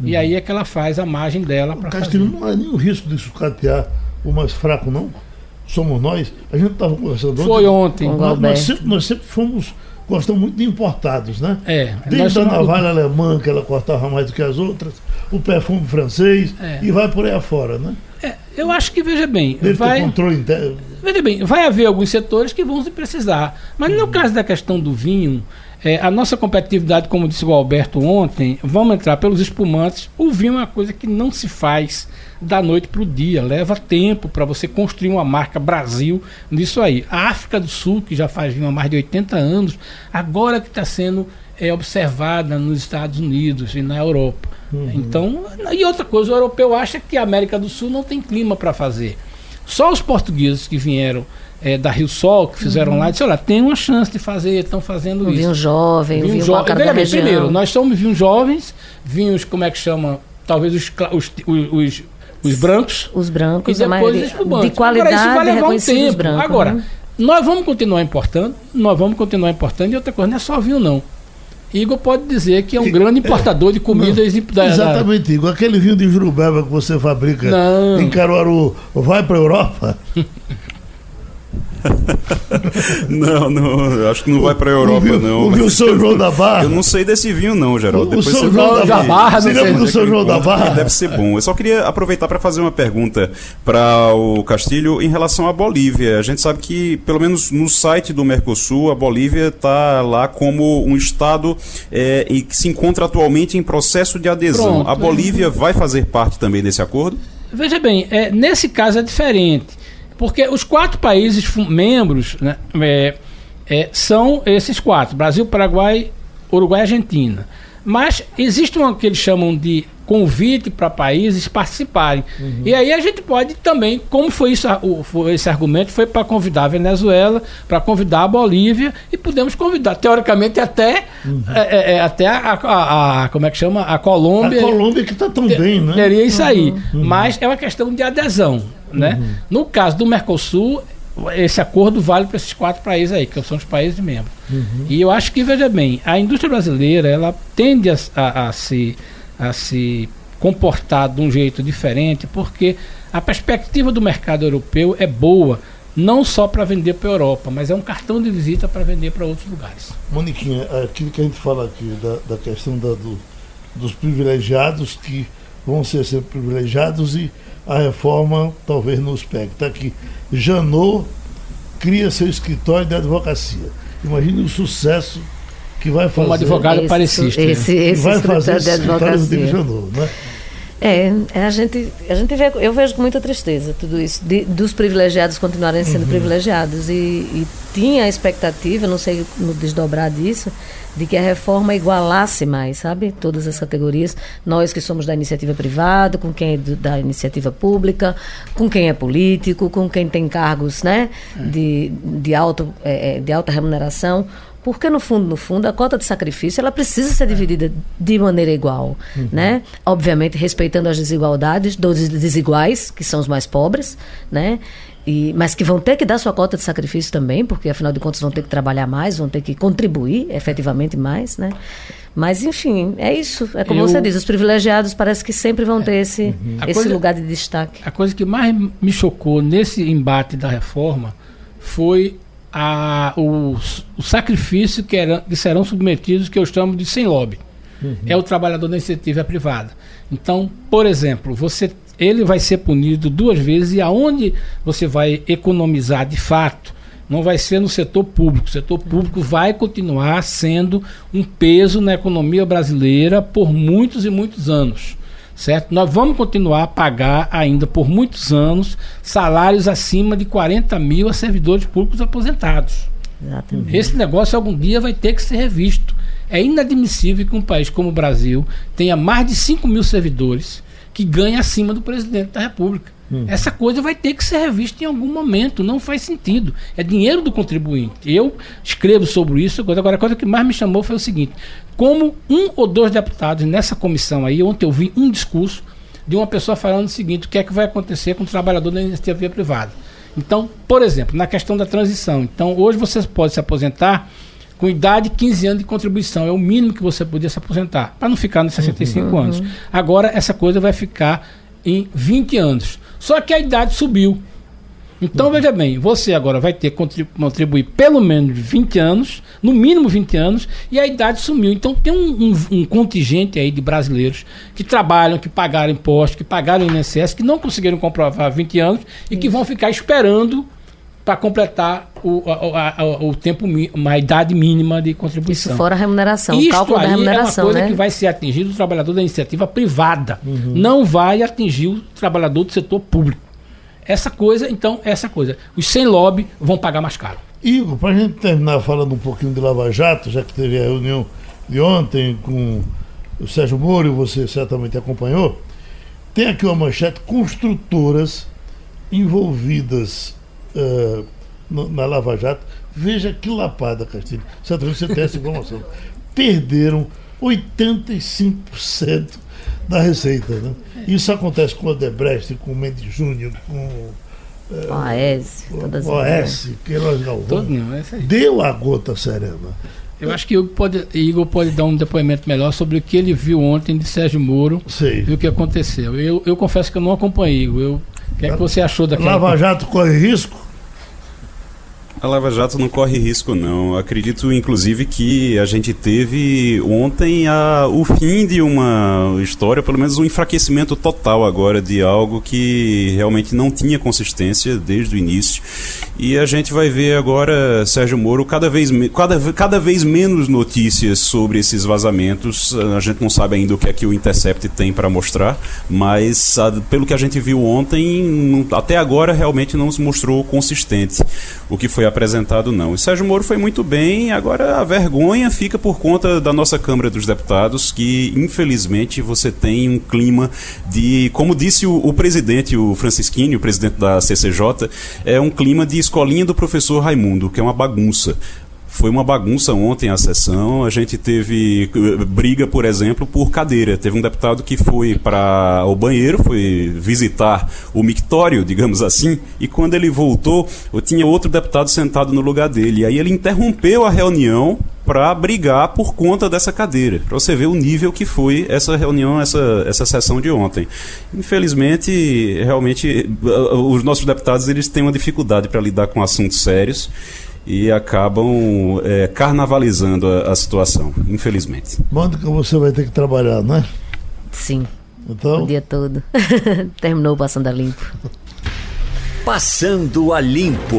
E aí é que ela faz a margem dela para Castilho, não há nenhum risco de sucatear o mais fraco, não? Somos nós. A gente estava conversando Foi ontem. Nós, nós sempre, nós sempre fomos, gostamos muito de importados, né? É, Desde a navalha alemã, que ela cortava mais do que as outras, o perfume francês, É. e vai por aí afora, né? É, eu acho que, veja bem, Deve vai... controle interno. Veja bem, vai haver alguns setores que vão se precisar. Mas no caso da questão do vinho, é, a nossa competitividade, como disse o Alberto ontem, vamos entrar pelos espumantes. O vinho é uma coisa que não se faz da noite para o dia. Leva tempo para você construir uma marca Brasil nisso aí. A África do Sul, que já faz vinho há mais de 80 anos, agora que está sendo é, observada nos Estados Unidos e na Europa. Então, e outra coisa, o europeu acha que a América do Sul não tem clima para fazer. Só os portugueses que vieram é, da Rio Sol, que fizeram lá, disseram, olha, tem uma chance de fazer, estão fazendo Um isso. vinho jovem, Vinho vinho jo- da bem, região. primeiro, nós somos vinhos jovens, vinhos, como é que chama? Talvez os, os, os, os, os brancos. Os brancos, e a depois os espumantes. de qualidade, Agora, isso vai levar um tempo. brancos. Agora, né? nós vamos continuar importando, nós vamos continuar importando, e outra coisa, não é só vinho, não. Igor pode dizer que é um grande importador de comidas e- da- Exatamente, igual aquele vinho de Jurubeba que você fabrica Não. em Caruaru, vai para a Europa? Não, não, eu acho que não vai pra Europa, o não. O vinho São João da Barra. Eu não sei desse vinho, não, Geraldo. O Depois São você João da. Barra, Você não sei lembra do é São João da? Barra? Deve ser bom. Eu só queria aproveitar para fazer uma pergunta para o Castilho em relação à Bolívia. A gente sabe que, pelo menos no site do Mercosul, a Bolívia está lá como um estado é, e que se encontra atualmente em processo de adesão. Pronto. a Bolívia vai fazer parte também desse acordo? Veja bem, é, nesse caso é diferente, porque os quatro países membros né, é, é, são esses quatro: Brasil, Paraguai, Uruguai e Argentina. Mas existe uma que eles chamam de convite para países participarem. E aí a gente pode também, como foi, isso, foi esse argumento, foi para convidar a Venezuela, para convidar a Bolívia e podemos convidar, teoricamente, até, é, é, é, até a, a- a- como é que chama? A A Colômbia. Colômbia que está tão bem, né? Teria isso aí. Mas é uma questão de adesão. Né? No caso do Mercosul, esse acordo vale para esses quatro países aí, que são os países membros. E eu acho que, veja bem, a indústria brasileira ela tende a, a- a se, a se comportar de um jeito diferente, porque a perspectiva do mercado europeu é boa, não só para vender para a Europa, mas é um cartão de visita para vender para outros lugares. Moniquinha, aquilo que a gente fala aqui da, da questão da- do- dos privilegiados que vão ser sempre privilegiados e a reforma talvez nos pegue. Está aqui. Janot cria seu escritório de advocacia. Imagine o sucesso que vai fazer. Como advogado Esse- parecista. né? Esse, esse vai fazer escritório esse de advocacia. Janot, né? É, é, a gente, a gente vê, eu vejo com muita tristeza tudo isso, de- dos privilegiados continuarem sendo Uhum. privilegiados. E, e tinha a expectativa, não sei no desdobrar disso, de que a reforma igualasse mais, sabe? Todas as categorias. Nós que somos da iniciativa privada, com quem é da iniciativa pública, com quem é político, com quem tem cargos né, de, de, alto, é, é, de alta remuneração Porque no fundo, no fundo, a cota de sacrifício ela precisa ser dividida de maneira igual, uhum. né? Obviamente respeitando as desigualdades dos desiguais, que são os mais pobres, né? E, mas que vão ter que dar sua cota de sacrifício também, porque afinal de contas vão ter que trabalhar mais, vão ter que contribuir efetivamente mais, né? Mas enfim, é isso. É como Eu, você diz, os privilegiados parece que sempre vão ter esse, uhum. esse coisa, lugar de destaque. A coisa que mais me chocou nesse embate da reforma foi a, o, o sacrifício que, era, que serão submetidos, que eu chamo de sem lobby. Uhum. É o trabalhador da iniciativa privada. Então, por exemplo, você ele vai ser punido duas vezes e aonde você vai economizar de fato não vai ser no setor público. O setor público vai continuar sendo um peso na economia brasileira por muitos e muitos anos. Certo? Nós vamos continuar a pagar ainda por muitos anos salários acima de 40 mil a servidores públicos aposentados. Exatamente. Esse negócio algum dia vai ter que ser revisto. É inadmissível que um país como o Brasil tenha mais de 5 mil servidores que ganhem acima do presidente da República. Hum. Essa coisa vai ter que ser revista em algum momento, não faz sentido. É dinheiro do contribuinte. Eu escrevo sobre isso. Agora, a coisa que mais me chamou foi o seguinte: como um ou dois deputados nessa comissão aí, ontem eu vi um discurso de uma pessoa falando o seguinte: o que é que vai acontecer com o trabalhador da iniciativa privada. Então, por exemplo, na questão da transição. Então, hoje você pode se aposentar com idade 15 anos de contribuição. É o mínimo que você podia se aposentar, para não ficar nos 65 uhum. anos. Agora, essa coisa vai ficar em 20 anos. Só que a idade subiu. Então, uhum. veja bem, você agora vai ter que contribuir pelo menos 20 anos, no mínimo 20 anos, e a idade sumiu. Então, tem um, um, um contingente aí de brasileiros que trabalham, que pagaram impostos, que pagaram INSS, que não conseguiram comprovar 20 anos e que vão ficar esperando para completar o, a, a, o tempo, a idade mínima de contribuição. Isso fora a remuneração, Isto cálculo da remuneração. É uma coisa né? que vai ser atingido o trabalhador da iniciativa privada. Uhum. Não vai atingir o trabalhador do setor público. Essa coisa, então, essa coisa. Os sem lobby vão pagar mais caro. Igor, para a gente terminar falando um pouquinho de Lava Jato, já que teve a reunião de ontem com o Sérgio Moro, você certamente acompanhou, tem aqui uma manchete: construtoras envolvidas uh, no, na Lava Jato. Veja que lapada, Castilho. Certamente você tem essa informação. Perderam 85% da receita. Né? Isso acontece com o Debrecht, com o Mendes Júnior, com é, OAS, todas OAS, Queiroz Galvão. Deu a gota serena. Eu acho que o pode, Igor pode dar um depoimento melhor sobre o que ele viu ontem de Sérgio Moro Sei. e o que aconteceu. Eu, eu confesso que eu não acompanhei, Igor. Eu, o que, é que você achou daquela... Lava Jato corre risco? A Lava Jato não corre risco, não. Acredito, inclusive, que a gente teve ontem a, o fim de uma história, pelo menos um enfraquecimento total agora de algo que realmente não tinha consistência desde o início. E a gente vai ver agora, Sérgio Moro, cada vez, cada, cada vez menos notícias sobre esses vazamentos. A gente não sabe ainda o que é que o Intercept tem para mostrar, mas a, pelo que a gente viu ontem, até agora realmente não se mostrou consistente o que foi apresentado, não. O Sérgio Moro foi muito bem, agora a vergonha fica por conta da nossa Câmara dos Deputados, que infelizmente você tem um clima de, como disse o, o presidente, o Francisquini, o presidente da CCJ, é um clima de escolinha do professor Raimundo, que é uma bagunça. Foi uma bagunça ontem a sessão. A gente teve eh, briga, por exemplo, por cadeira. Teve um deputado que foi para o banheiro, foi visitar o mictório, digamos assim, e quando ele voltou, tinha outro deputado sentado no lugar dele. E aí ele interrompeu a reunião para brigar por conta dessa cadeira. Para você ver o nível que foi essa reunião, essa, essa sessão de ontem. Infelizmente, realmente, eh, os nossos deputados eles têm uma dificuldade para lidar com assuntos sérios e acabam é, carnavalizando a, a, situação, infelizmente. Mônica, você vai ter que trabalhar, né? Sim. Então... O dia todo. Terminou passando a limpo. Passando a limpo.